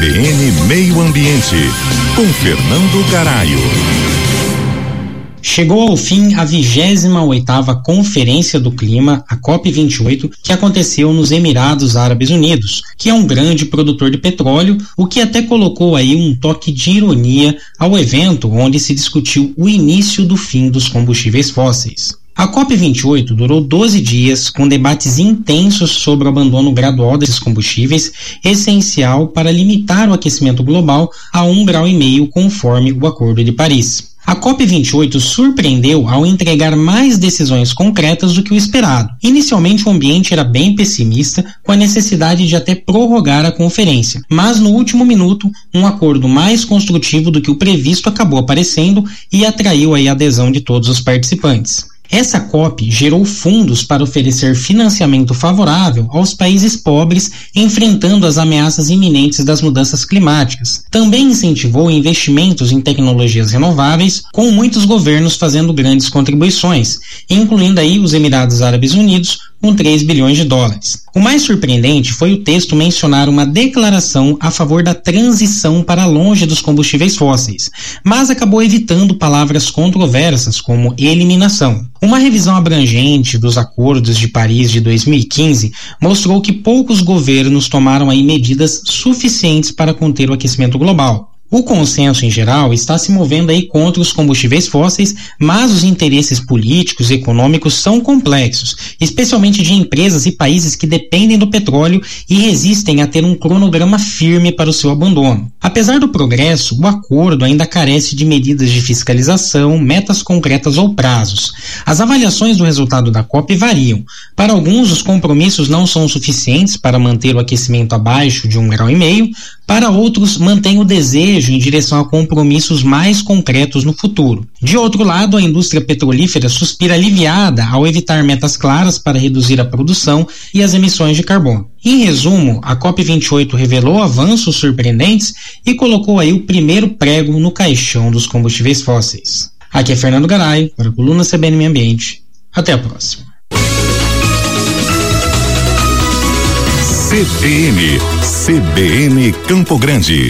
CBN Meio Ambiente, com Fernando Garaio. Chegou ao fim a 28 oitava Conferência do Clima, a COP28, que aconteceu nos Emirados Árabes Unidos, que é um grande produtor de petróleo, o que até colocou aí um toque de ironia ao evento onde se discutiu o início do fim dos combustíveis fósseis. A COP28 durou 12 dias, com debates intensos sobre o abandono gradual desses combustíveis, essencial para limitar o aquecimento global a um grau e meio, conforme o Acordo de Paris. A COP28 surpreendeu ao entregar mais decisões concretas do que o esperado. Inicialmente, o ambiente era bem pessimista, com a necessidade de até prorrogar a conferência, mas no último minuto, um acordo mais construtivo do que o previsto acabou aparecendo e atraiu a adesão de todos os participantes. Essa COP gerou fundos para oferecer financiamento favorável aos países pobres enfrentando as ameaças iminentes das mudanças climáticas. Também incentivou investimentos em tecnologias renováveis, com muitos governos fazendo grandes contribuições, incluindo aí os Emirados Árabes Unidos, com 3 bilhões de dólares. O mais surpreendente foi o texto mencionar uma declaração a favor da transição para longe dos combustíveis fósseis, mas acabou evitando palavras controversas como eliminação. Uma revisão abrangente dos acordos de Paris de 2015 mostrou que poucos governos tomaram aí medidas suficientes para conter o aquecimento global. O consenso em geral está se movendo aí contra os combustíveis fósseis, mas os interesses políticos e econômicos são complexos, especialmente de empresas e países que dependem do petróleo e resistem a ter um cronograma firme para o seu abandono. Apesar do progresso, o acordo ainda carece de medidas de fiscalização, metas concretas ou prazos. As avaliações do resultado da COP variam. Para alguns, os compromissos não são suficientes para manter o aquecimento abaixo de um grau e meio, para outros, mantém o desejo em direção a compromissos mais concretos no futuro. De outro lado, a indústria petrolífera suspira aliviada ao evitar metas claras para reduzir a produção e as emissões de carbono. Em resumo, a COP28 revelou avanços surpreendentes e colocou aí o primeiro prego no caixão dos combustíveis fósseis. Aqui é Fernando Garay, para a coluna CBN Meio Ambiente. Até a próxima. CBN, CBN Campo Grande.